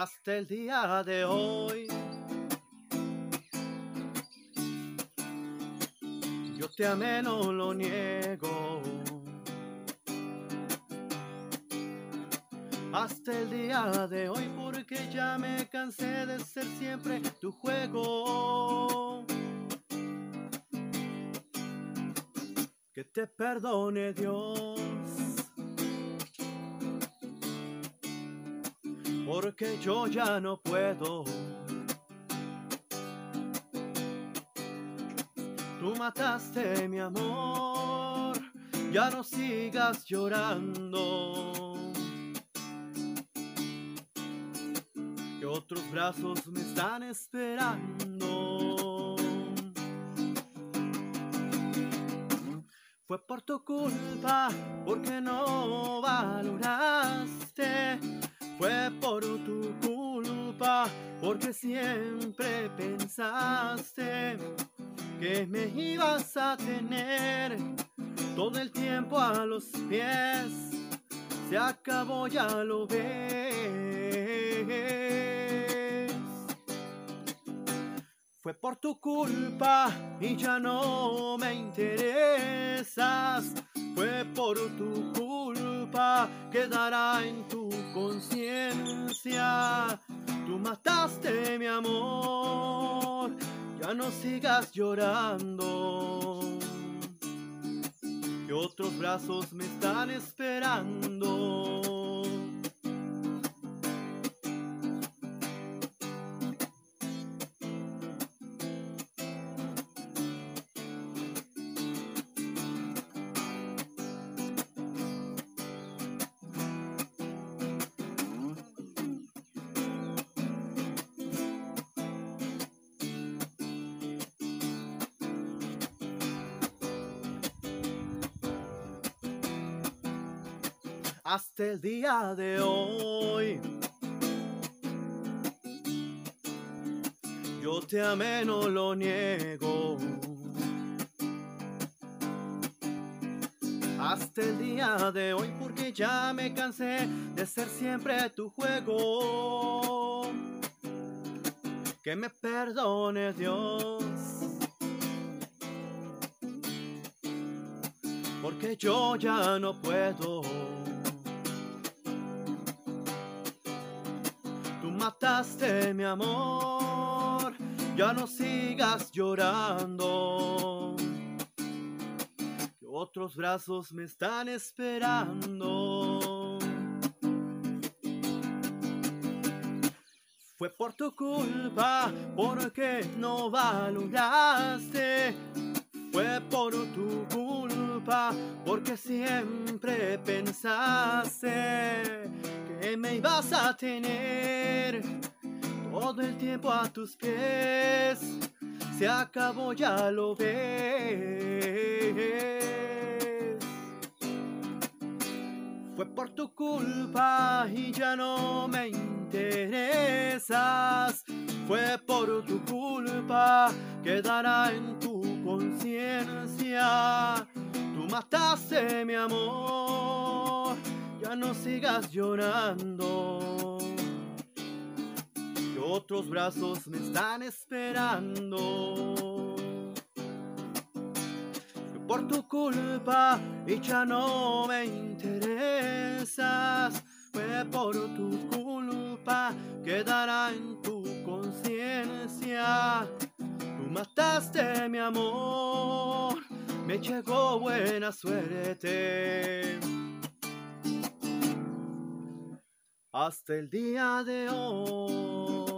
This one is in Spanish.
hasta el día de hoy. Yo te amé, no lo niego. Hasta el día de hoy, porque ya me cansé de ser siempre tu juego. Que te perdone Dios. Porque yo ya no puedo. Tú mataste mi amor, ya no sigas llorando. Que otros brazos me están esperando. Fue por tu culpa, porque no valoraste fue por tu culpa, porque siempre pensaste que me ibas a tener todo el tiempo a los pies. Se acabó, ya lo ves. Fue por tu culpa y ya no me interesas. Fue por tu culpa, quedará en tu conciencia. Tú mataste mi amor, ya no sigas llorando. Que otros brazos me están esperando. Hasta el día de hoy. Yo te amé, no lo niego. Hasta el día de hoy porque ya me cansé de ser siempre tu juego. Que me perdone Dios. Porque yo ya no puedo. Mataste mi amor, ya no sigas llorando. Que otros brazos me están esperando. Fue por tu culpa, porque no valoraste. Fue por tu culpa, porque siempre pensaste que me ibas a tener todo el tiempo a tus pies. Se acabó, ya lo ves. Fue por tu culpa y ya no me interesas. Fue por tu culpa, quedará en tu conciencia. Mataste mi amor ya no sigas llorando. Que otros brazos me están esperando. por tu culpa y ya no me interesas. Fue por tu culpa, quedará en tu conciencia. Tú mataste mi amor, me llegó buena suerte. hasta el día de hoy.